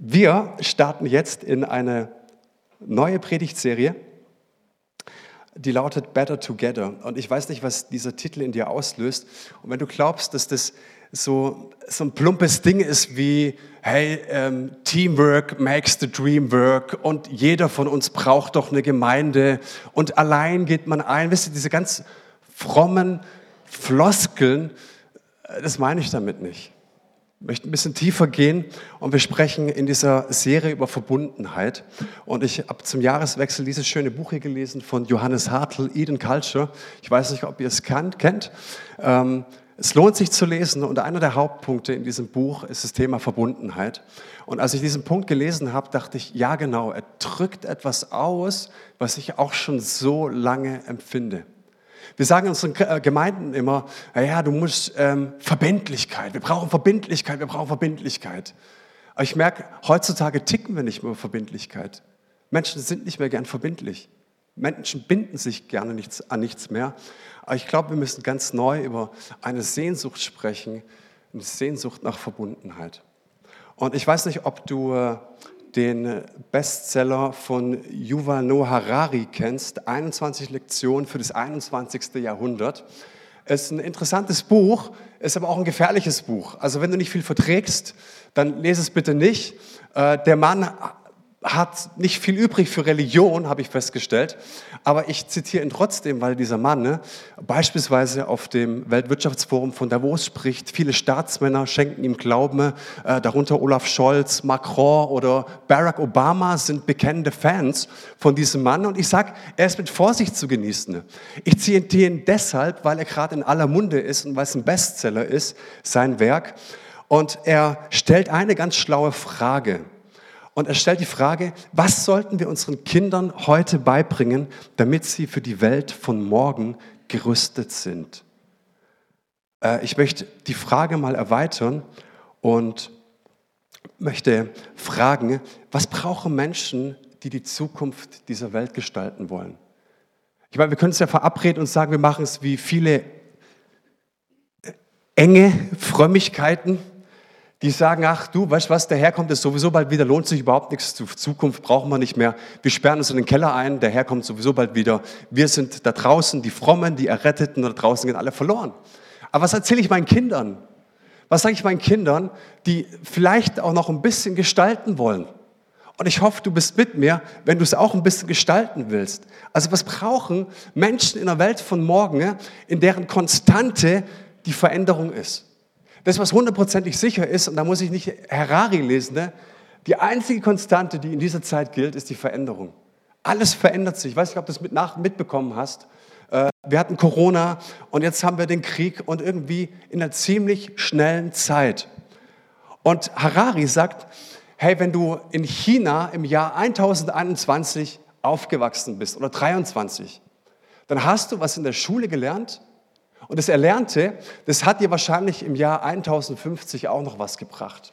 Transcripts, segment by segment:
Wir starten jetzt in eine neue Predigtserie, die lautet Better Together. Und ich weiß nicht, was dieser Titel in dir auslöst. Und wenn du glaubst, dass das so, so ein plumpes Ding ist wie, hey, ähm, Teamwork makes the dream work und jeder von uns braucht doch eine Gemeinde und allein geht man ein. Wisst ihr, diese ganz frommen Floskeln, äh, das meine ich damit nicht. Möchte ein bisschen tiefer gehen und wir sprechen in dieser Serie über Verbundenheit. Und ich habe zum Jahreswechsel dieses schöne Buch hier gelesen von Johannes Hartl, Eden Culture. Ich weiß nicht, ob ihr es kennt. Ähm, es lohnt sich zu lesen und einer der Hauptpunkte in diesem Buch ist das Thema Verbundenheit. Und als ich diesen Punkt gelesen habe, dachte ich, ja genau, er drückt etwas aus, was ich auch schon so lange empfinde. Wir sagen unseren äh, Gemeinden immer, ja, du musst ähm, Verbindlichkeit, wir brauchen Verbindlichkeit, wir brauchen Verbindlichkeit. Aber ich merke, heutzutage ticken wir nicht mehr Verbindlichkeit. Menschen sind nicht mehr gern verbindlich. Menschen binden sich gerne nichts, an nichts mehr. Aber ich glaube, wir müssen ganz neu über eine Sehnsucht sprechen, eine Sehnsucht nach Verbundenheit. Und ich weiß nicht, ob du äh, den Bestseller von Yuval Noah Harari kennst, 21 Lektionen für das 21. Jahrhundert. Es ist ein interessantes Buch, ist aber auch ein gefährliches Buch. Also wenn du nicht viel verträgst, dann lese es bitte nicht. Äh, der Mann hat nicht viel übrig für Religion, habe ich festgestellt. Aber ich zitiere ihn trotzdem, weil dieser Mann ne, beispielsweise auf dem Weltwirtschaftsforum von Davos spricht. Viele Staatsmänner schenken ihm Glauben, äh, darunter Olaf Scholz, Macron oder Barack Obama sind bekennende Fans von diesem Mann. Und ich sage, er ist mit Vorsicht zu genießen. Ich zitiere ihn deshalb, weil er gerade in aller Munde ist und weil es ein Bestseller ist, sein Werk. Und er stellt eine ganz schlaue Frage. Und er stellt die Frage, was sollten wir unseren Kindern heute beibringen, damit sie für die Welt von morgen gerüstet sind? Äh, ich möchte die Frage mal erweitern und möchte fragen, was brauchen Menschen, die die Zukunft dieser Welt gestalten wollen? Ich meine, wir können es ja verabreden und sagen, wir machen es wie viele enge Frömmigkeiten die sagen, ach du, weißt was, der Herr kommt jetzt sowieso bald wieder, lohnt sich überhaupt nichts, Zukunft brauchen wir nicht mehr. Wir sperren uns in den Keller ein, der Herr kommt sowieso bald wieder. Wir sind da draußen, die Frommen, die Erretteten, da draußen gehen alle verloren. Aber was erzähle ich meinen Kindern? Was sage ich meinen Kindern, die vielleicht auch noch ein bisschen gestalten wollen? Und ich hoffe, du bist mit mir, wenn du es auch ein bisschen gestalten willst. Also was brauchen Menschen in der Welt von morgen, in deren Konstante die Veränderung ist? Das, was hundertprozentig sicher ist, und da muss ich nicht Harari lesen, ne? die einzige Konstante, die in dieser Zeit gilt, ist die Veränderung. Alles verändert sich. Ich weiß nicht, ob du das mit nach, mitbekommen hast. Äh, wir hatten Corona und jetzt haben wir den Krieg und irgendwie in einer ziemlich schnellen Zeit. Und Harari sagt, hey, wenn du in China im Jahr 1021 aufgewachsen bist oder 23, dann hast du was in der Schule gelernt, und das Erlernte, das hat dir wahrscheinlich im Jahr 1050 auch noch was gebracht.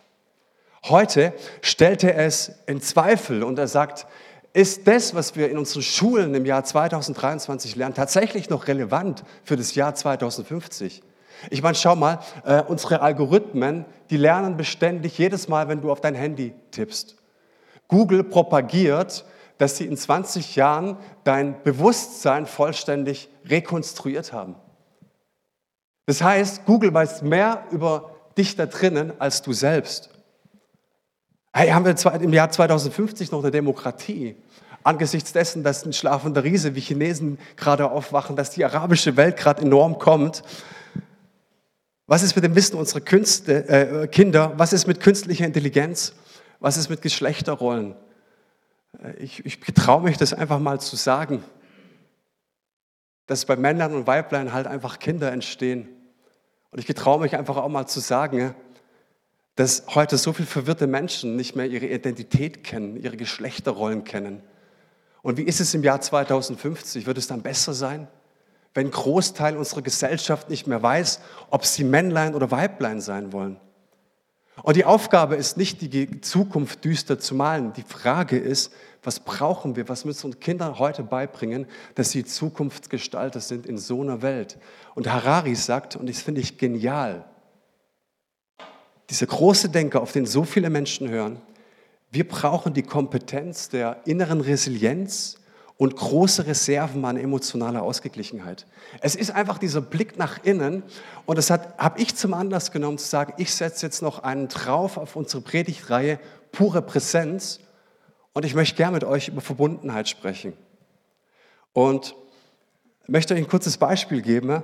Heute stellt er es in Zweifel und er sagt, ist das, was wir in unseren Schulen im Jahr 2023 lernen, tatsächlich noch relevant für das Jahr 2050? Ich meine, schau mal, äh, unsere Algorithmen, die lernen beständig jedes Mal, wenn du auf dein Handy tippst. Google propagiert, dass sie in 20 Jahren dein Bewusstsein vollständig rekonstruiert haben. Das heißt, Google weiß mehr über dich da drinnen als du selbst. Hey, haben wir im Jahr 2050 noch eine Demokratie? Angesichts dessen, dass ein schlafender Riese wie Chinesen gerade aufwachen, dass die arabische Welt gerade enorm kommt. Was ist mit dem Wissen unserer Künste, äh, Kinder? Was ist mit künstlicher Intelligenz? Was ist mit Geschlechterrollen? Äh, ich, ich traue mich das einfach mal zu sagen, dass bei Männern und Weiblein halt einfach Kinder entstehen und ich getraue mich einfach auch mal zu sagen, dass heute so viele verwirrte Menschen nicht mehr ihre Identität kennen, ihre Geschlechterrollen kennen. Und wie ist es im Jahr 2050? Wird es dann besser sein, wenn ein Großteil unserer Gesellschaft nicht mehr weiß, ob sie Männlein oder Weiblein sein wollen? Und die Aufgabe ist nicht, die Zukunft düster zu malen. Die Frage ist, was brauchen wir, was müssen unsere Kinder heute beibringen, dass sie Zukunftsgestalter sind in so einer Welt. Und Harari sagt, und das finde ich genial, dieser große Denker, auf den so viele Menschen hören, Wir brauchen die Kompetenz der inneren Resilienz und große Reserven an emotionaler Ausgeglichenheit. Es ist einfach dieser Blick nach innen und das habe ich zum Anlass genommen zu sagen, ich setze jetzt noch einen drauf auf unsere Predigtreihe pure Präsenz und ich möchte gerne mit euch über Verbundenheit sprechen. Und möchte euch ein kurzes Beispiel geben.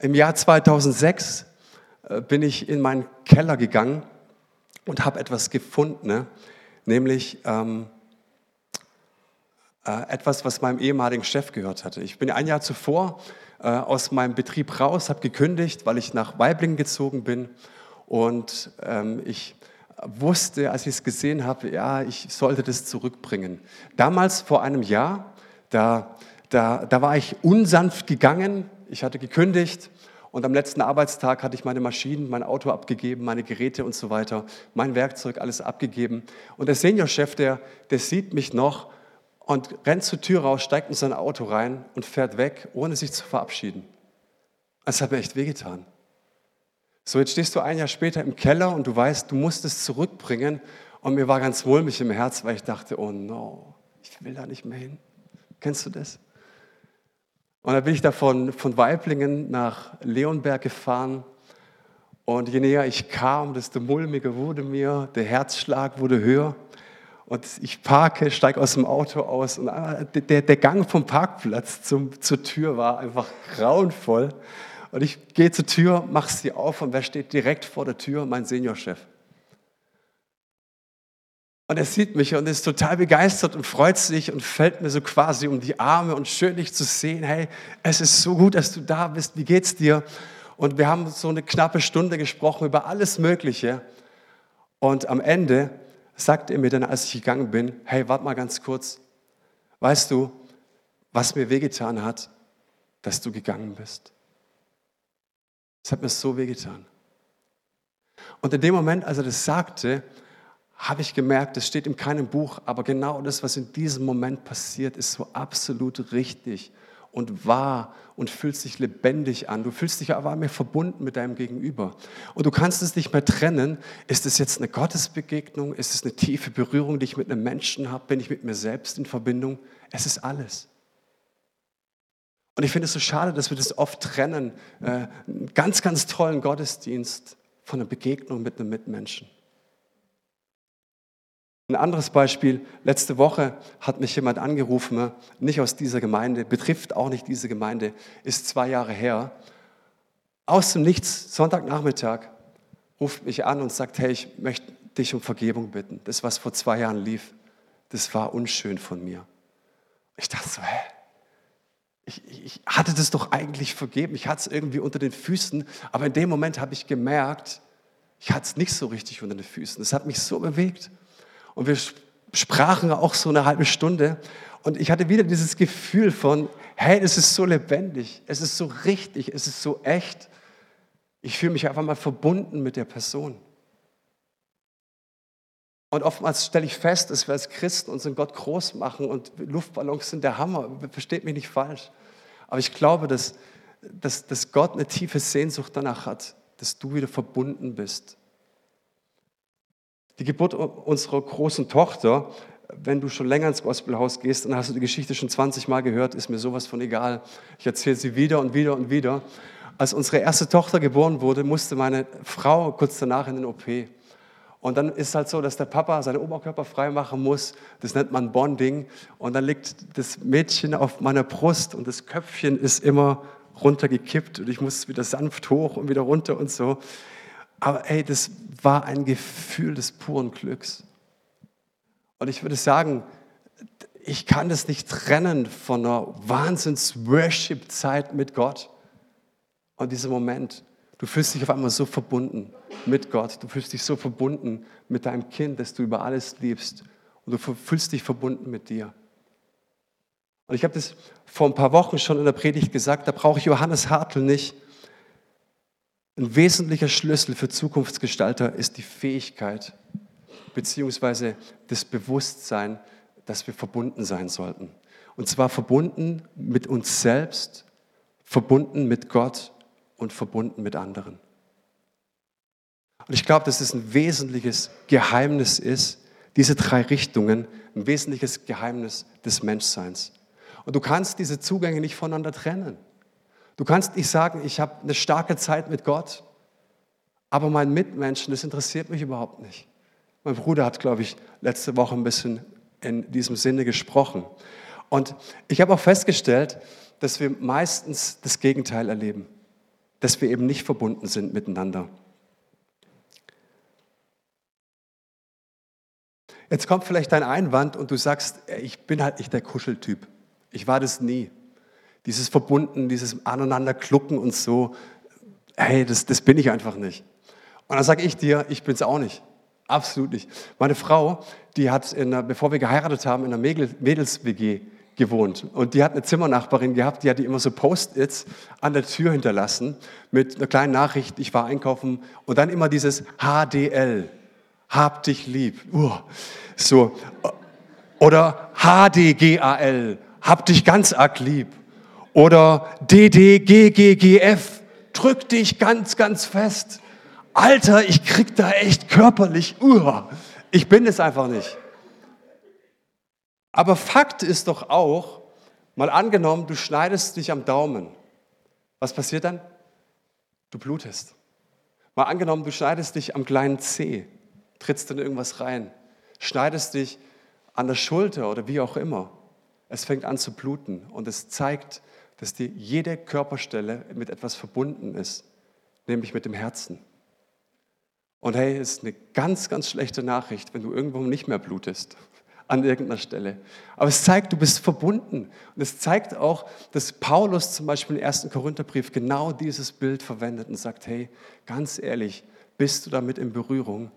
Im Jahr 2006 äh, bin ich in meinen Keller gegangen und habe etwas gefunden, ne? nämlich ähm, äh, etwas, was meinem ehemaligen Chef gehört hatte. Ich bin ein Jahr zuvor äh, aus meinem Betrieb raus, habe gekündigt, weil ich nach Weiblingen gezogen bin und ähm, ich wusste, als ich es gesehen habe, ja, ich sollte das zurückbringen. Damals, vor einem Jahr, da, da, da war ich unsanft gegangen, ich hatte gekündigt und am letzten Arbeitstag hatte ich meine Maschinen, mein Auto abgegeben, meine Geräte und so weiter, mein Werkzeug, alles abgegeben. Und der Seniorchef, der, der sieht mich noch und rennt zur Tür raus, steigt in sein Auto rein und fährt weg, ohne sich zu verabschieden. Das hat mir echt wehgetan. So, jetzt stehst du ein Jahr später im Keller und du weißt, du musst es zurückbringen. Und mir war ganz mulmig im Herz, weil ich dachte, oh no, ich will da nicht mehr hin. Kennst du das? Und dann bin ich da von, Weiblingen nach Leonberg gefahren. Und je näher ich kam, desto mulmiger wurde mir, der Herzschlag wurde höher. Und ich parke, steige aus dem Auto aus und der, der Gang vom Parkplatz zum, zur Tür war einfach grauenvoll. Und ich gehe zur Tür, mache sie auf und wer steht direkt vor der Tür? Mein Seniorchef. Und er sieht mich und ist total begeistert und freut sich und fällt mir so quasi um die Arme und schön dich zu sehen. Hey, es ist so gut, dass du da bist. Wie geht's dir? Und wir haben so eine knappe Stunde gesprochen über alles Mögliche. Und am Ende sagte er mir dann, als ich gegangen bin, hey, warte mal ganz kurz. Weißt du, was mir wehgetan hat, dass du gegangen bist? Es hat mir so wehgetan. Und in dem Moment, als er das sagte, habe ich gemerkt, das steht in keinem Buch, aber genau das, was in diesem Moment passiert, ist so absolut richtig und wahr und fühlt sich lebendig an. Du fühlst dich aber mehr verbunden mit deinem Gegenüber. Und du kannst es nicht mehr trennen. Ist es jetzt eine Gottesbegegnung? Ist es eine tiefe Berührung, die ich mit einem Menschen habe? Bin ich mit mir selbst in Verbindung? Es ist alles. Und ich finde es so schade, dass wir das oft trennen. Äh, einen ganz, ganz tollen Gottesdienst von einer Begegnung mit einem Mitmenschen. Ein anderes Beispiel, letzte Woche hat mich jemand angerufen, nicht aus dieser Gemeinde, betrifft auch nicht diese Gemeinde, ist zwei Jahre her. Aus dem Nichts, Sonntagnachmittag, ruft mich an und sagt, hey, ich möchte dich um Vergebung bitten. Das, was vor zwei Jahren lief, das war unschön von mir. Ich dachte so, hä? Ich, ich hatte das doch eigentlich vergeben, ich hatte es irgendwie unter den Füßen, aber in dem Moment habe ich gemerkt, ich hatte es nicht so richtig unter den Füßen. Das hat mich so bewegt. Und wir sprachen auch so eine halbe Stunde und ich hatte wieder dieses Gefühl von, hey, es ist so lebendig, es ist so richtig, es ist so echt. Ich fühle mich einfach mal verbunden mit der Person. Und oftmals stelle ich fest, dass wir als Christen unseren Gott groß machen und Luftballons sind der Hammer. Versteht mich nicht falsch. Aber ich glaube, dass, dass, dass Gott eine tiefe Sehnsucht danach hat, dass du wieder verbunden bist. Die Geburt unserer großen Tochter, wenn du schon länger ins Gospelhaus gehst, dann hast du die Geschichte schon 20 Mal gehört, ist mir sowas von egal. Ich erzähle sie wieder und wieder und wieder. Als unsere erste Tochter geboren wurde, musste meine Frau kurz danach in den OP. Und dann ist halt so, dass der Papa seinen Oberkörper frei machen muss. Das nennt man Bonding. Und dann liegt das Mädchen auf meiner Brust und das Köpfchen ist immer runtergekippt und ich muss wieder sanft hoch und wieder runter und so. Aber ey, das war ein Gefühl des puren Glücks. Und ich würde sagen, ich kann das nicht trennen von einer Wahnsinns-Worship-Zeit mit Gott. Und dieser Moment, du fühlst dich auf einmal so verbunden mit Gott. Du fühlst dich so verbunden mit deinem Kind, das du über alles liebst. Und du fühlst dich verbunden mit dir. Und ich habe das vor ein paar Wochen schon in der Predigt gesagt, da brauche ich Johannes Hartl nicht. Ein wesentlicher Schlüssel für Zukunftsgestalter ist die Fähigkeit beziehungsweise das Bewusstsein, dass wir verbunden sein sollten. Und zwar verbunden mit uns selbst, verbunden mit Gott und verbunden mit anderen. Und ich glaube, dass es ein wesentliches Geheimnis ist, Diese drei Richtungen, ein wesentliches Geheimnis des Menschseins. Und du kannst diese Zugänge nicht voneinander trennen. Du kannst nicht sagen, ich habe eine starke Zeit mit Gott, aber mein Mitmenschen, das interessiert mich überhaupt nicht. Mein Bruder hat, glaube ich, letzte Woche ein bisschen in diesem Sinne gesprochen. Und ich habe auch festgestellt, dass wir meistens das Gegenteil erleben, dass wir eben nicht verbunden sind miteinander. Jetzt kommt vielleicht dein Einwand und du sagst, ich bin halt nicht der Kuscheltyp. Ich war das nie. Dieses Verbunden, dieses Aneinanderklucken und so, hey, das, das bin ich einfach nicht. Und dann sage ich dir, ich bin es auch nicht. Absolut nicht. Meine Frau, die hat, in, bevor wir geheiratet haben, in einer Mädels-WG gewohnt. Und die hat eine Zimmernachbarin gehabt, die hat die immer so Post-its an der Tür hinterlassen mit einer kleinen Nachricht, ich war einkaufen und dann immer dieses HDL, hab dich lieb. Uh, so. Oder HDGAL, hab dich ganz arg lieb. Oder DDGGGF, drück dich ganz, ganz fest. Alter, ich krieg da echt körperlich, uh, ich bin es einfach nicht. Aber Fakt ist doch auch, mal angenommen, du schneidest dich am Daumen. Was passiert dann? Du blutest. Mal angenommen, du schneidest dich am kleinen Zeh, trittst in irgendwas rein, schneidest dich an der Schulter oder wie auch immer. Es fängt an zu bluten und es zeigt, dass dir jede Körperstelle mit etwas verbunden ist, nämlich mit dem Herzen. Und hey, ist eine ganz, ganz schlechte Nachricht, wenn du irgendwo nicht mehr blutest an irgendeiner Stelle. Aber es zeigt, du bist verbunden. Und es zeigt auch, dass Paulus zum Beispiel im ersten Korintherbrief genau dieses Bild verwendet und sagt, hey, ganz ehrlich, bist du damit in Berührung,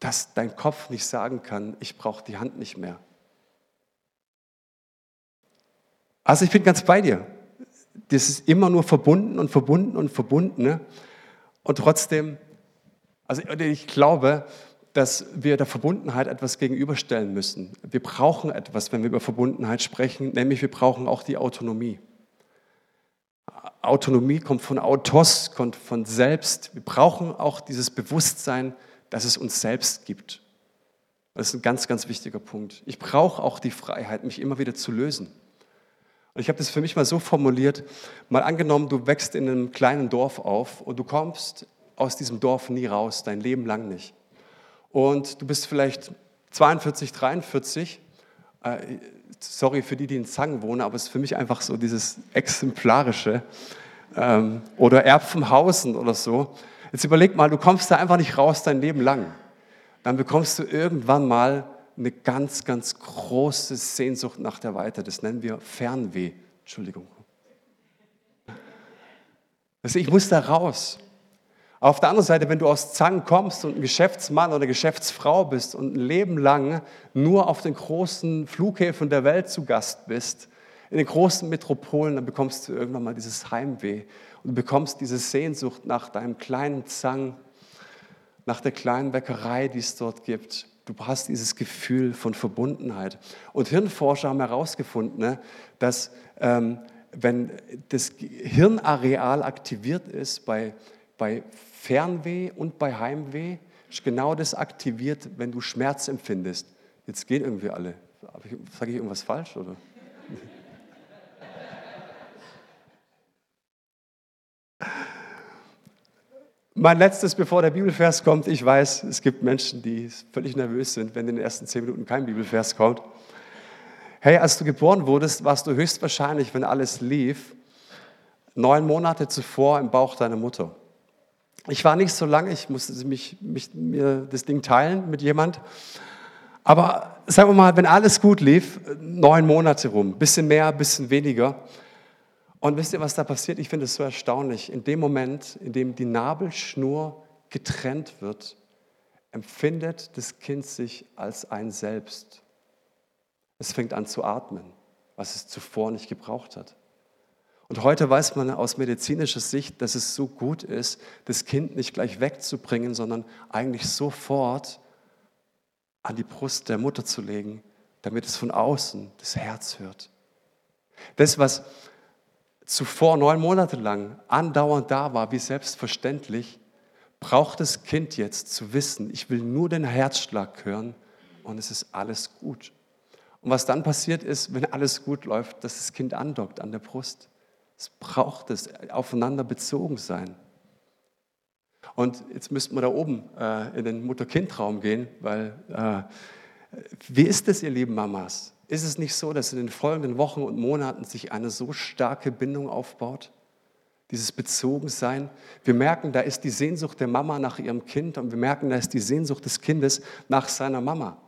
dass dein Kopf nicht sagen kann, ich brauche die Hand nicht mehr. Also ich bin ganz bei dir. Das ist immer nur verbunden und verbunden und verbunden. Ne? Und trotzdem also ich glaube, dass wir der Verbundenheit etwas gegenüberstellen müssen. Wir brauchen etwas, wenn wir über Verbundenheit sprechen, nämlich wir brauchen auch die Autonomie. Autonomie kommt von Autos, kommt von selbst. Wir brauchen auch dieses Bewusstsein, dass es uns selbst gibt. Das ist ein ganz, ganz wichtiger Punkt. Ich brauche auch die Freiheit, mich immer wieder zu lösen. Und ich habe das für mich mal so formuliert, mal angenommen, du wächst in einem kleinen Dorf auf und du kommst aus diesem Dorf nie raus, dein Leben lang nicht. Und du bist vielleicht 42, 43, äh, sorry für die, die in Zangen wohnen, aber es ist für mich einfach so dieses Exemplarische. Ähm, oder Erbvenhausen oder so. Jetzt überleg mal, du kommst da einfach nicht raus dein Leben lang. Dann bekommst du irgendwann mal eine ganz, ganz große Sehnsucht nach der Weite. Das nennen wir Fernweh. Entschuldigung. Also ich muss da raus. Auf der anderen Seite, wenn du aus Zang kommst und ein Geschäftsmann oder Geschäftsfrau bist und ein Leben lang nur auf den großen Flughäfen der Welt zu Gast bist, in den großen Metropolen, dann bekommst du irgendwann mal dieses Heimweh und bekommst diese Sehnsucht nach deinem kleinen Zang, nach der kleinen Bäckerei, die es dort gibt. Du hast dieses Gefühl von Verbundenheit. Und Hirnforscher haben herausgefunden, ne, dass ähm, wenn das Hirnareal aktiviert ist bei bei Fernweh und bei Heimweh ist genau das aktiviert, wenn du Schmerz empfindest. Jetzt gehen irgendwie alle. Sage ich irgendwas falsch? Oder? Mein letztes, bevor der Bibelvers kommt. Ich weiß, es gibt Menschen, die völlig nervös sind, wenn in den ersten zehn Minuten kein Bibelvers kommt. Hey, als du geboren wurdest, warst du höchstwahrscheinlich, wenn alles lief, neun Monate zuvor im Bauch deiner Mutter. Ich war nicht so lange, ich musste mich, mich, mir das Ding teilen mit jemand. Aber sagen wir mal, wenn alles gut lief, neun Monate rum, bisschen mehr, bisschen weniger. Und wisst ihr, was da passiert? Ich finde es so erstaunlich. In dem Moment, in dem die Nabelschnur getrennt wird, empfindet das Kind sich als ein Selbst. Es fängt an zu atmen, was es zuvor nicht gebraucht hat. Und heute weiß man aus medizinischer Sicht, dass es so gut ist, das Kind nicht gleich wegzubringen, sondern eigentlich sofort an die Brust der Mutter zu legen, damit es von außen das Herz hört. Das, was zuvor neun Monate lang andauernd da war, wie selbstverständlich, braucht das Kind jetzt zu wissen, ich will nur den Herzschlag hören und es ist alles gut. Und was dann passiert ist, wenn alles gut läuft, dass das Kind andockt an der Brust. Es braucht es, aufeinander bezogen sein. Und jetzt müssten wir da oben äh, in den Mutter-Kind-Raum gehen, weil äh, wie ist es, ihr lieben Mamas? Ist es nicht so, dass in den folgenden Wochen und Monaten sich eine so starke Bindung aufbaut? Dieses Bezogensein. Wir merken, da ist die Sehnsucht der Mama nach ihrem Kind und wir merken, da ist die Sehnsucht des Kindes nach seiner Mama.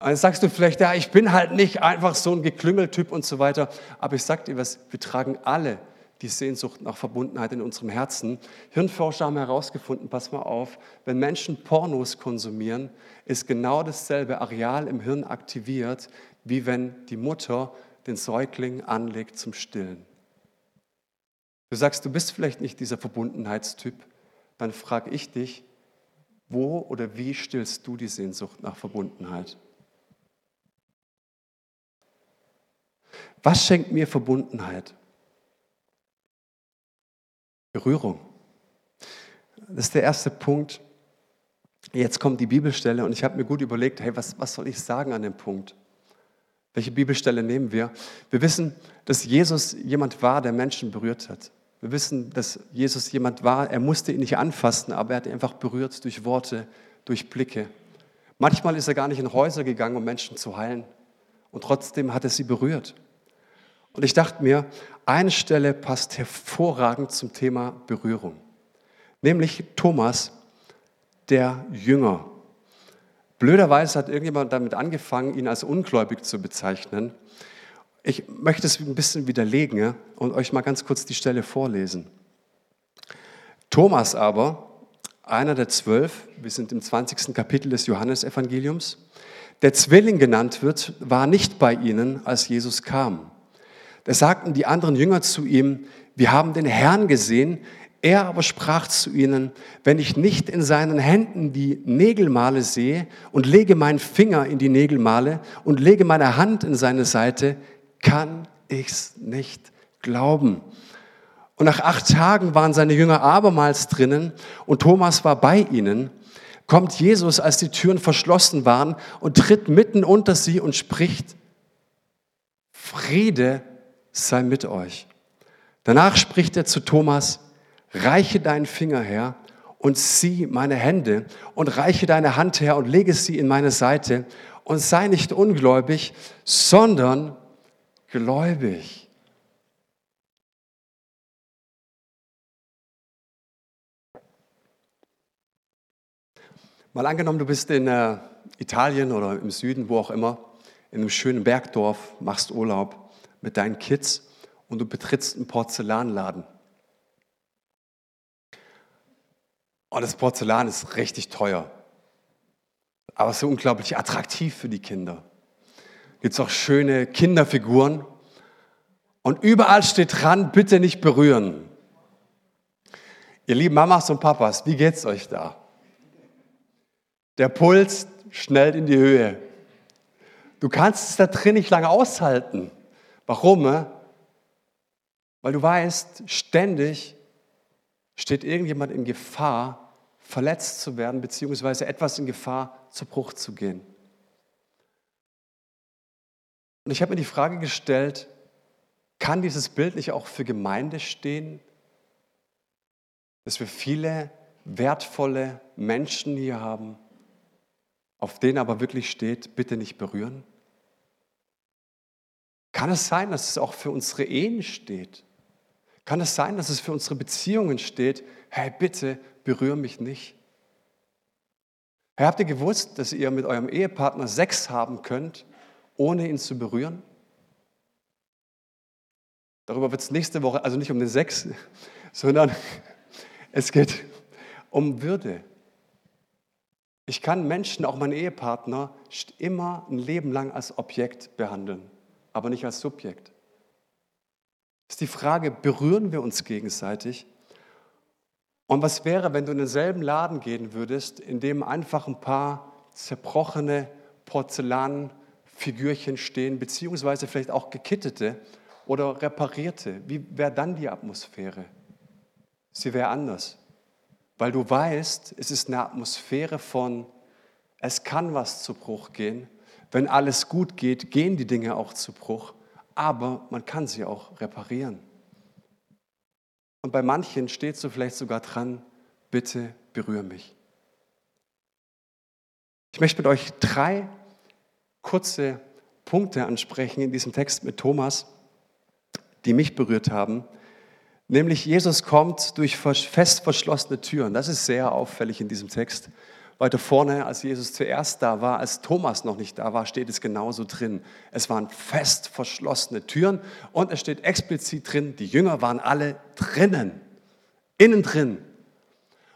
Und jetzt sagst du vielleicht, ja, ich bin halt nicht einfach so ein Geklüngeltyp und so weiter. Aber ich sag dir was, wir tragen alle die Sehnsucht nach Verbundenheit in unserem Herzen. Hirnforscher haben herausgefunden, pass mal auf, wenn Menschen Pornos konsumieren, ist genau dasselbe Areal im Hirn aktiviert, wie wenn die Mutter den Säugling anlegt zum Stillen. Du sagst, du bist vielleicht nicht dieser Verbundenheitstyp, dann frage ich dich, wo oder wie stillst du die Sehnsucht nach Verbundenheit? Was schenkt mir Verbundenheit? Berührung. Das ist der erste Punkt. Jetzt kommt die Bibelstelle und ich habe mir gut überlegt, hey, was, was soll ich sagen an dem Punkt? Welche Bibelstelle nehmen wir? Wir wissen, dass Jesus jemand war, der Menschen berührt hat. Wir wissen, dass Jesus jemand war, er musste ihn nicht anfassen, aber er hat ihn einfach berührt durch Worte, durch Blicke. Manchmal ist er gar nicht in Häuser gegangen, um Menschen zu heilen. Und trotzdem hat er sie berührt. Und ich dachte mir, eine Stelle passt hervorragend zum Thema Berührung, nämlich Thomas, der Jünger. Blöderweise hat irgendjemand damit angefangen, ihn als ungläubig zu bezeichnen. Ich möchte es ein bisschen widerlegen und euch mal ganz kurz die Stelle vorlesen. Thomas aber, einer der zwölf, wir sind im 20. Kapitel des Johannesevangeliums, der Zwilling genannt wird, war nicht bei ihnen, als Jesus kam. Da sagten die anderen Jünger zu ihm, wir haben den Herrn gesehen. Er aber sprach zu ihnen, wenn ich nicht in seinen Händen die Nägelmale sehe und lege meinen Finger in die Nägelmale und lege meine Hand in seine Seite, kann ich's nicht glauben. Und nach acht Tagen waren seine Jünger abermals drinnen und Thomas war bei ihnen. Kommt Jesus, als die Türen verschlossen waren und tritt mitten unter sie und spricht, Friede sei mit euch. Danach spricht er zu Thomas, reiche deinen Finger her und sieh meine Hände und reiche deine Hand her und lege sie in meine Seite und sei nicht ungläubig, sondern gläubig. Mal angenommen, du bist in äh, Italien oder im Süden, wo auch immer, in einem schönen Bergdorf, machst Urlaub mit deinen Kids und du betrittst einen Porzellanladen. Und das Porzellan ist richtig teuer, aber so unglaublich attraktiv für die Kinder. Gibt es auch schöne Kinderfiguren und überall steht dran, bitte nicht berühren. Ihr lieben Mamas und Papas, wie geht's euch da? Der Puls schnellt in die Höhe. Du kannst es da drin nicht lange aushalten. Warum? Weil du weißt, ständig steht irgendjemand in Gefahr, verletzt zu werden, beziehungsweise etwas in Gefahr, zu Bruch zu gehen. Und ich habe mir die Frage gestellt, kann dieses Bild nicht auch für Gemeinde stehen? Dass wir viele wertvolle Menschen hier haben, auf denen aber wirklich steht, bitte nicht berühren? Kann es sein, dass es auch für unsere Ehen steht? Kann es sein, dass es für unsere Beziehungen steht? Hey, bitte berühre mich nicht. Hey, habt ihr gewusst, dass ihr mit eurem Ehepartner Sex haben könnt, ohne ihn zu berühren? Darüber wird es nächste Woche, also nicht um den Sex, sondern es geht um Würde. Ich kann Menschen, auch meinen Ehepartner, immer ein Leben lang als Objekt behandeln aber nicht als Subjekt. Ist die Frage, berühren wir uns gegenseitig? Und was wäre, wenn du in denselben Laden gehen würdest, in dem einfach ein paar zerbrochene Porzellanfigürchen stehen, beziehungsweise vielleicht auch gekittete oder reparierte? Wie wäre dann die Atmosphäre? Sie wäre anders, weil du weißt, es ist eine Atmosphäre von Es kann was zu Bruch gehen. Wenn alles gut geht, gehen die Dinge auch zu Bruch. Aber man kann sie auch reparieren. Und bei manchen steht so vielleicht sogar dran, bitte berühre mich. Ich möchte mit euch drei kurze Punkte ansprechen in diesem Text mit Thomas, die mich berührt haben. Nämlich Jesus kommt durch fest verschlossene Türen. Das ist sehr auffällig in diesem Text. Weiter vorne, als Jesus zuerst da war, als Thomas noch nicht da war, steht es genauso drin. Es waren fest verschlossene Türen und es steht explizit drin, die Jünger waren alle drinnen, innen drin.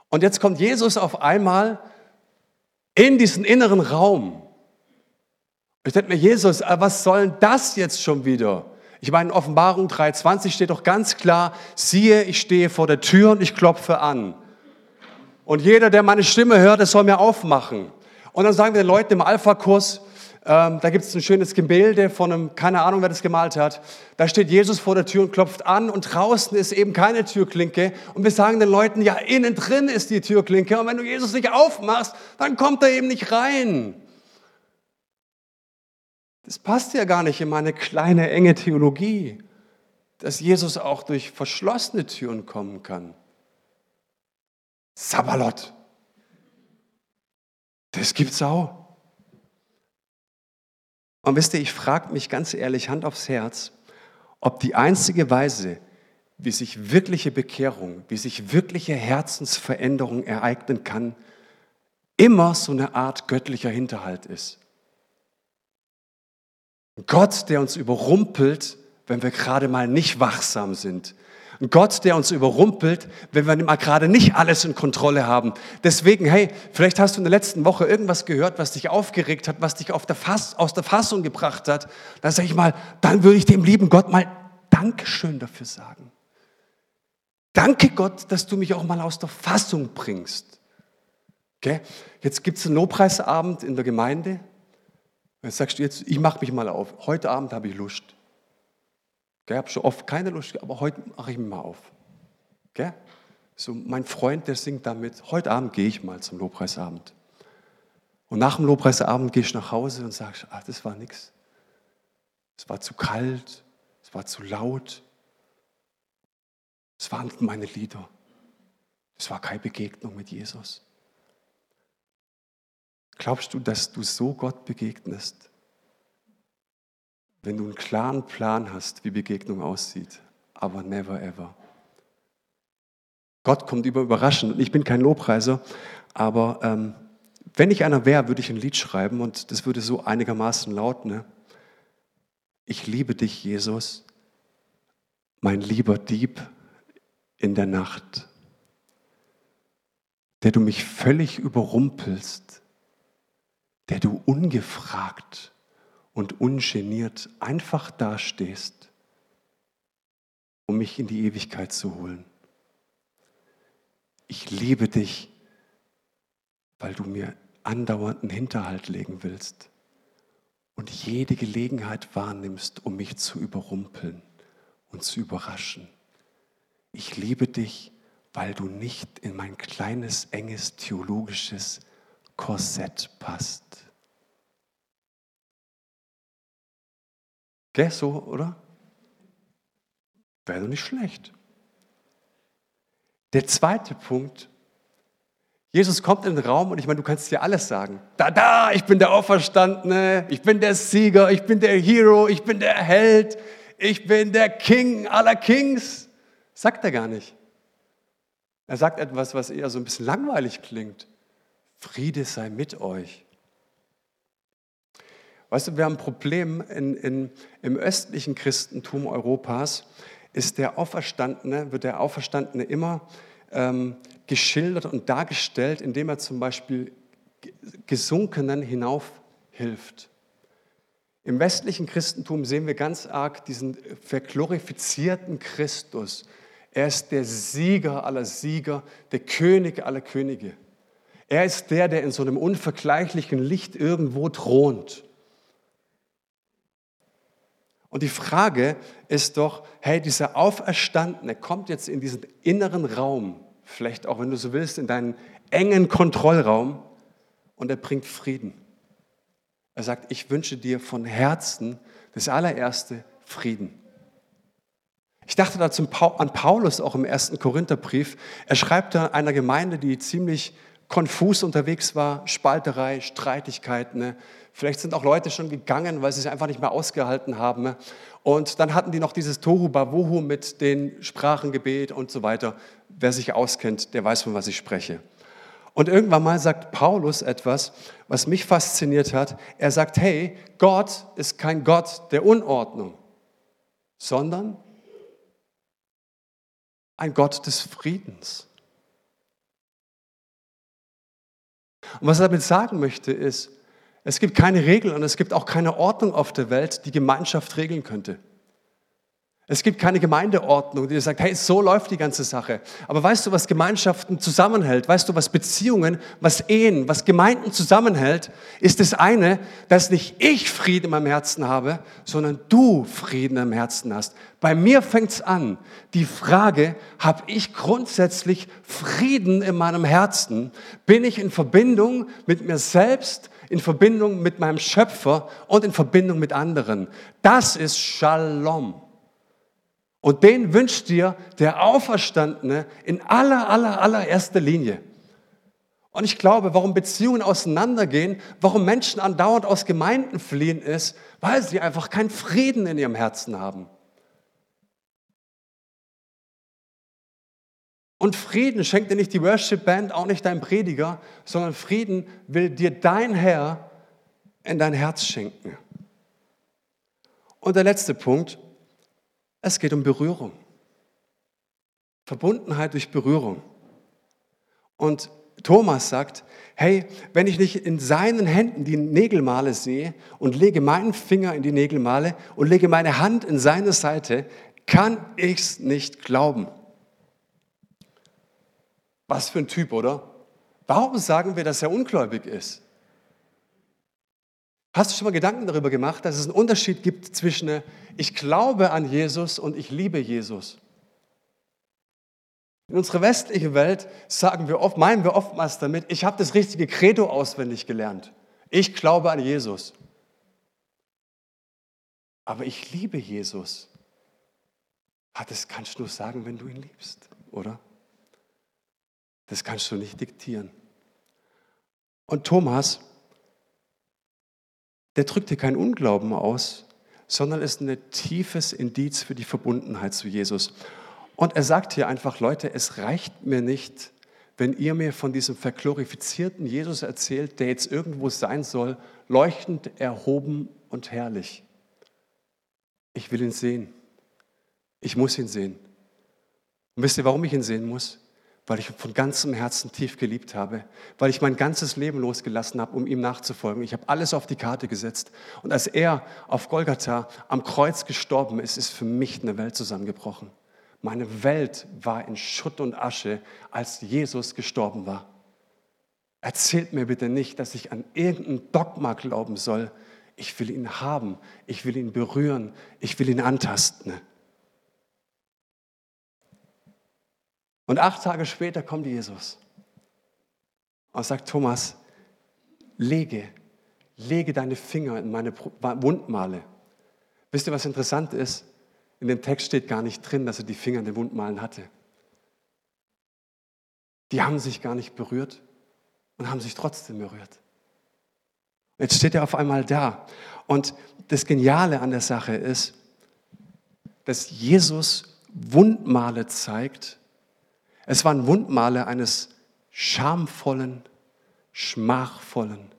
Und jetzt kommt Jesus auf einmal in diesen inneren Raum. Ich denke mir, Jesus, äh, was soll denn das jetzt schon wieder? Ich meine, in Offenbarung 3,20 steht doch ganz klar, siehe, ich stehe vor der Tür und ich klopfe an. Und jeder, der meine Stimme hört, der soll mir aufmachen. Und dann sagen wir den Leuten im Alpha-Kurs, ähm, da gibt es ein schönes Gemälde von einem, keine Ahnung, wer das gemalt hat. Da steht Jesus vor der Tür und klopft an und draußen ist eben keine Türklinke. Und wir sagen den Leuten, ja, innen drin ist die Türklinke. Und wenn du Jesus nicht aufmachst, dann kommt er eben nicht rein. Das passt ja gar nicht in meine kleine, enge Theologie, dass Jesus auch durch verschlossene Türen kommen kann. Sabbalot. Das gibt's auch. Und wisst ihr, ich frage mich ganz ehrlich, Hand aufs Herz, ob die einzige Weise, wie sich wirkliche Bekehrung, wie sich wirkliche Herzensveränderung ereignen kann, immer so eine Art göttlicher Hinterhalt ist. Gott, der uns überrumpelt, wenn wir gerade mal nicht wachsam sind, ein Gott, der uns überrumpelt, wenn wir mal gerade nicht alles in Kontrolle haben. Deswegen, hey, vielleicht hast du in der letzten Woche irgendwas gehört, was dich aufgeregt hat, was dich der Fass, aus der Fassung gebracht hat. Dann sage ich mal, dann würde ich dem lieben Gott mal Dankeschön dafür sagen. Danke Gott, dass du mich auch mal aus der Fassung bringst. Okay? Jetzt gibt es einen Lobpreisabend in der Gemeinde. Jetzt sagst du jetzt, ich mache mich mal auf. Heute Abend habe ich Lust. Ich habe schon oft keine Lust, aber heute mache ich mich mal auf. Gell? So, mein Freund, der singt damit, heute Abend gehe ich mal zum Lobpreisabend. Und nach dem Lobpreisabend gehe ich nach Hause und sage, ach, das war nichts. Es war zu kalt, es war zu laut. Es waren meine Lieder. Es war keine Begegnung mit Jesus. Glaubst du, dass du so Gott begegnest? Wenn du einen klaren Plan hast, wie Begegnung aussieht, aber never ever. Gott kommt über überraschend. Ich bin kein Lobpreiser, aber ähm, wenn ich einer wäre, würde ich ein Lied schreiben und das würde so einigermaßen lauten. Ne? Ich liebe dich, Jesus, mein lieber Dieb in der Nacht, der du mich völlig überrumpelst, der du ungefragt und ungeniert einfach dastehst, um mich in die Ewigkeit zu holen. Ich liebe dich, weil du mir andauernden Hinterhalt legen willst und jede Gelegenheit wahrnimmst, um mich zu überrumpeln und zu überraschen. Ich liebe dich, weil du nicht in mein kleines, enges theologisches Korsett passt. Gell, so, oder? Wäre doch nicht schlecht. Der zweite Punkt, Jesus kommt in den Raum und ich meine, du kannst dir alles sagen. Da, da, ich bin der Auferstandene, ich bin der Sieger, ich bin der Hero, ich bin der Held, ich bin der King aller Kings. Sagt er gar nicht. Er sagt etwas, was eher so ein bisschen langweilig klingt. Friede sei mit euch. Weißt du, wir haben ein Problem in, in, im östlichen Christentum Europas, ist der Auferstandene, wird der Auferstandene immer ähm, geschildert und dargestellt, indem er zum Beispiel Gesunkenen hinaufhilft. Im westlichen Christentum sehen wir ganz arg diesen verglorifizierten Christus. Er ist der Sieger aller Sieger, der König aller Könige. Er ist der, der in so einem unvergleichlichen Licht irgendwo thront. Und die Frage ist doch, hey, dieser Auferstandene kommt jetzt in diesen inneren Raum, vielleicht auch, wenn du so willst, in deinen engen Kontrollraum und er bringt Frieden. Er sagt, ich wünsche dir von Herzen das allererste Frieden. Ich dachte dazu an Paulus auch im ersten Korintherbrief. Er schreibt da einer Gemeinde, die ziemlich konfus unterwegs war, Spalterei, Streitigkeiten. Ne? Vielleicht sind auch Leute schon gegangen, weil sie es einfach nicht mehr ausgehalten haben. Ne? Und dann hatten die noch dieses Tohu Bavuhu mit den Sprachengebet und so weiter. Wer sich auskennt, der weiß, von was ich spreche. Und irgendwann mal sagt Paulus etwas, was mich fasziniert hat. Er sagt, hey, Gott ist kein Gott der Unordnung, sondern ein Gott des Friedens. Und was er damit sagen möchte, ist, es gibt keine Regeln und es gibt auch keine Ordnung auf der Welt, die Gemeinschaft regeln könnte. Es gibt keine Gemeindeordnung, die sagt, hey, so läuft die ganze Sache. Aber weißt du, was Gemeinschaften zusammenhält? Weißt du, was Beziehungen, was Ehen, was Gemeinden zusammenhält? Ist das eine, dass nicht ich Frieden in meinem Herzen habe, sondern du Frieden im Herzen hast. Bei mir fängt es an. Die Frage, habe ich grundsätzlich Frieden in meinem Herzen? Bin ich in Verbindung mit mir selbst, in Verbindung mit meinem Schöpfer und in Verbindung mit anderen? Das ist Shalom. Und den wünscht dir der Auferstandene in aller, aller, allererster Linie. Und ich glaube, warum Beziehungen auseinandergehen, warum Menschen andauernd aus Gemeinden fliehen, ist, weil sie einfach keinen Frieden in ihrem Herzen haben. Und Frieden schenkt dir nicht die Worship Band, auch nicht dein Prediger, sondern Frieden will dir dein Herr in dein Herz schenken. Und der letzte Punkt, es geht um Berührung. Verbundenheit durch Berührung. Und Thomas sagt, hey, wenn ich nicht in seinen Händen die Nägelmale sehe und lege meinen Finger in die Nägelmale und lege meine Hand in seine Seite, kann ich es nicht glauben. Was für ein Typ, oder? Warum sagen wir, dass er ungläubig ist? Hast du schon mal Gedanken darüber gemacht, dass es einen Unterschied gibt zwischen ich glaube an Jesus und ich liebe Jesus? In unserer westlichen Welt sagen wir oft, meinen wir oftmals damit, ich habe das richtige Credo auswendig gelernt. Ich glaube an Jesus. Aber ich liebe Jesus. Ah, das kannst du nur sagen, wenn du ihn liebst, oder? Das kannst du nicht diktieren. Und Thomas, der drückt hier keinen Unglauben aus, sondern ist ein tiefes Indiz für die Verbundenheit zu Jesus. Und er sagt hier einfach, Leute, es reicht mir nicht, wenn ihr mir von diesem verglorifizierten Jesus erzählt, der jetzt irgendwo sein soll, leuchtend, erhoben und herrlich. Ich will ihn sehen. Ich muss ihn sehen. Und wisst ihr, warum ich ihn sehen muss? Weil ich ihn von ganzem Herzen tief geliebt habe, weil ich mein ganzes Leben losgelassen habe, um ihm nachzufolgen. Ich habe alles auf die Karte gesetzt. Und als er auf Golgatha am Kreuz gestorben ist, ist für mich eine Welt zusammengebrochen. Meine Welt war in Schutt und Asche, als Jesus gestorben war. Erzählt mir bitte nicht, dass ich an irgendein Dogma glauben soll. Ich will ihn haben, ich will ihn berühren, ich will ihn antasten. Und acht Tage später kommt Jesus und sagt, Thomas, lege, lege deine Finger in meine Wundmale. Wisst ihr, was interessant ist? In dem Text steht gar nicht drin, dass er die Finger in den Wundmalen hatte. Die haben sich gar nicht berührt und haben sich trotzdem berührt. Jetzt steht er auf einmal da. Und das Geniale an der Sache ist, dass Jesus Wundmale zeigt, es waren Wundmale eines schamvollen, schmachvollen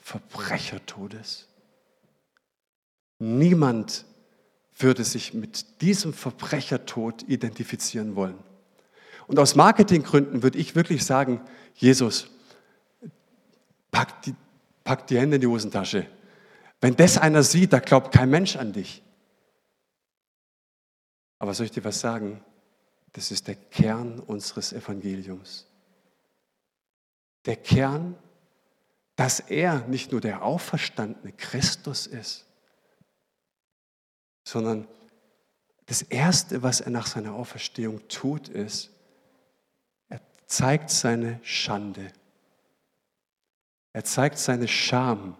Verbrechertodes. Niemand würde sich mit diesem Verbrechertod identifizieren wollen. Und aus Marketinggründen würde ich wirklich sagen, Jesus, pack die, pack die Hände in die Hosentasche. Wenn das einer sieht, da glaubt kein Mensch an dich. Aber soll ich dir was sagen? Das ist der Kern unseres Evangeliums. Der Kern, dass er nicht nur der auferstandene Christus ist, sondern das Erste, was er nach seiner Auferstehung tut, ist, er zeigt seine Schande. Er zeigt seine Scham.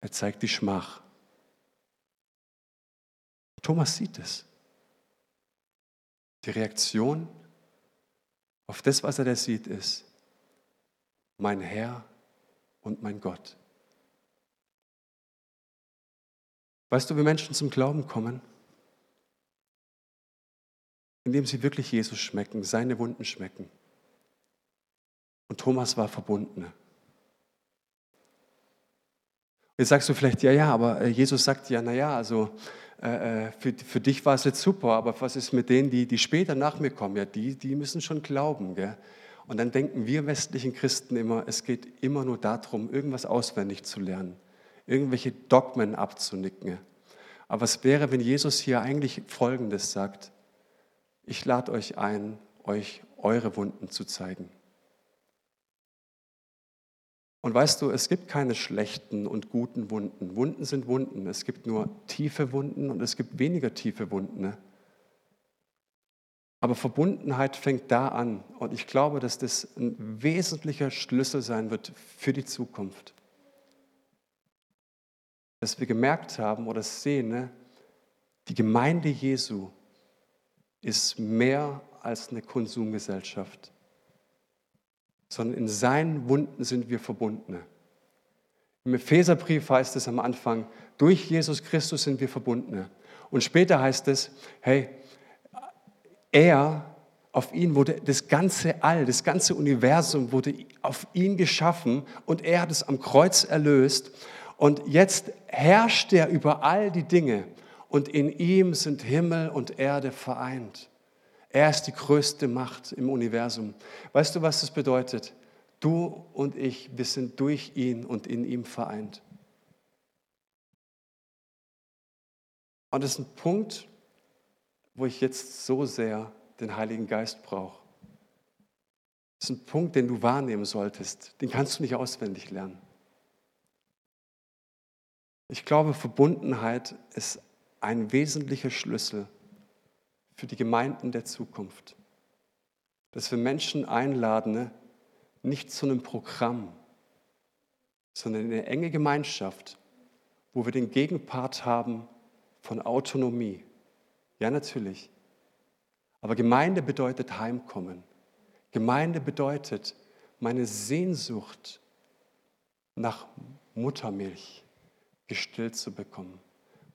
Er zeigt die Schmach. Thomas sieht es. Die Reaktion auf das, was er da sieht, ist, mein Herr und mein Gott. Weißt du, wie Menschen zum Glauben kommen? Indem sie wirklich Jesus schmecken, seine Wunden schmecken. Und Thomas war verbunden. Jetzt sagst du vielleicht, ja, ja, aber äh, Jesus sagt ja, naja, also äh, äh, für, für dich war es jetzt super, aber was ist mit denen, die, die später nach mir kommen? Ja, die, die müssen schon glauben. Gell? Und dann denken wir westlichen Christen immer, es geht immer nur darum, irgendwas auswendig zu lernen, irgendwelche Dogmen abzunicken. Aber was wäre, wenn Jesus hier eigentlich Folgendes sagt? Ich lade euch ein, euch eure Wunden zu zeigen. Und weißt du, es gibt keine schlechten und guten Wunden. Wunden sind Wunden. Es gibt nur tiefe Wunden und es gibt weniger tiefe Wunden. Aber Verbundenheit fängt da an. Und ich glaube, dass das ein wesentlicher Schlüssel sein wird für die Zukunft. Dass wir gemerkt haben oder sehen, ne? die Gemeinde Jesu ist mehr als eine Konsumgesellschaft sondern in seinen Wunden sind wir verbunden. Im Epheserbrief heißt es am Anfang, durch Jesus Christus sind wir verbunden. Und später heißt es, hey, er, auf ihn wurde das ganze All, das ganze Universum wurde auf ihn geschaffen und er hat es am Kreuz erlöst. Und jetzt herrscht er über all die Dinge und in ihm sind Himmel und Erde vereint. Er ist die größte Macht im Universum. Weißt du, was das bedeutet? Du und ich, wir sind durch ihn und in ihm vereint. Und das ist ein Punkt, wo ich jetzt so sehr den Heiligen Geist brauche. Das ist ein Punkt, den du wahrnehmen solltest. Den kannst du nicht auswendig lernen. Ich glaube, Verbundenheit ist ein wesentlicher Schlüssel für die Gemeinden der Zukunft. Dass wir Menschen einladen, ne, nicht zu einem Programm, sondern in eine enge Gemeinschaft, wo wir den Gegenpart haben von Autonomie. Ja, natürlich. Aber Gemeinde bedeutet Heimkommen. Gemeinde bedeutet meine Sehnsucht nach Muttermilch gestillt zu bekommen.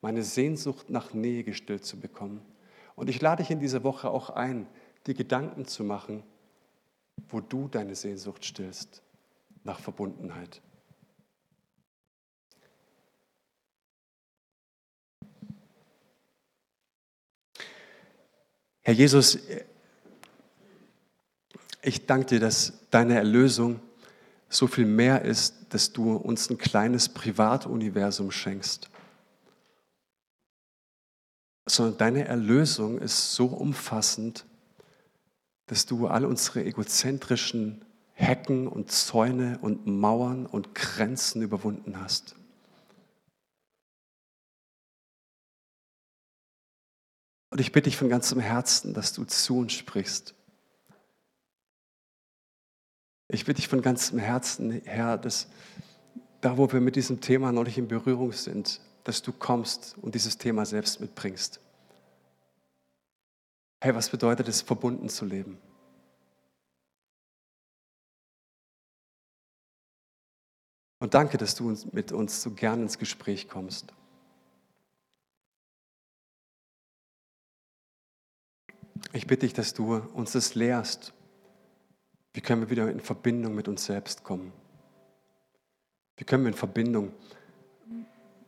Meine Sehnsucht nach Nähe gestillt zu bekommen. Und ich lade dich in dieser Woche auch ein, dir Gedanken zu machen, wo du deine Sehnsucht stillst nach Verbundenheit. Herr Jesus, ich danke dir, dass deine Erlösung so viel mehr ist, dass du uns ein kleines Privatuniversum schenkst sondern deine Erlösung ist so umfassend, dass du all unsere egozentrischen Hecken und Zäune und Mauern und Grenzen überwunden hast. Und ich bitte dich von ganzem Herzen, dass du zu uns sprichst. Ich bitte dich von ganzem Herzen, Herr, dass da, wo wir mit diesem Thema nicht in Berührung sind, dass du kommst und dieses Thema selbst mitbringst. Hey, was bedeutet es, verbunden zu leben? Und danke, dass du mit uns so gern ins Gespräch kommst. Ich bitte dich, dass du uns das lehrst. Wie können wir wieder in Verbindung mit uns selbst kommen? Wie können wir in Verbindung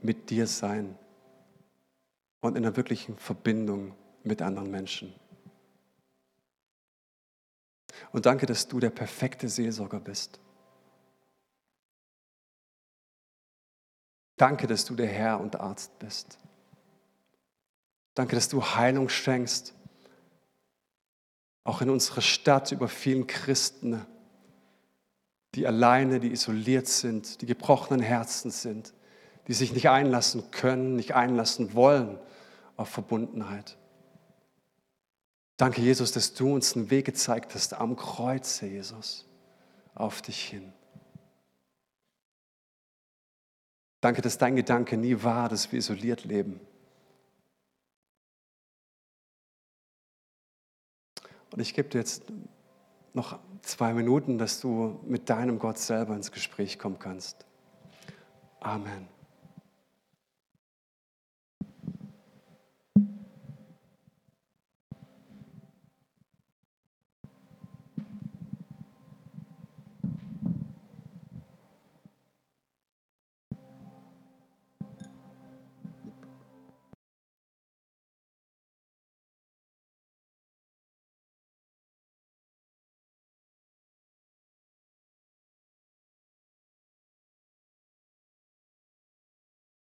mit dir sein und in einer wirklichen Verbindung mit anderen Menschen. Und danke, dass du der perfekte Seelsorger bist. Danke, dass du der Herr und Arzt bist. Danke, dass du Heilung schenkst, auch in unserer Stadt über vielen Christen, die alleine, die isoliert sind, die gebrochenen Herzen sind die sich nicht einlassen können, nicht einlassen wollen auf Verbundenheit. Danke, Jesus, dass du uns einen Weg gezeigt hast am Kreuz, Jesus, auf dich hin. Danke, dass dein Gedanke nie war, dass wir isoliert leben. Und ich gebe dir jetzt noch zwei Minuten, dass du mit deinem Gott selber ins Gespräch kommen kannst. Amen.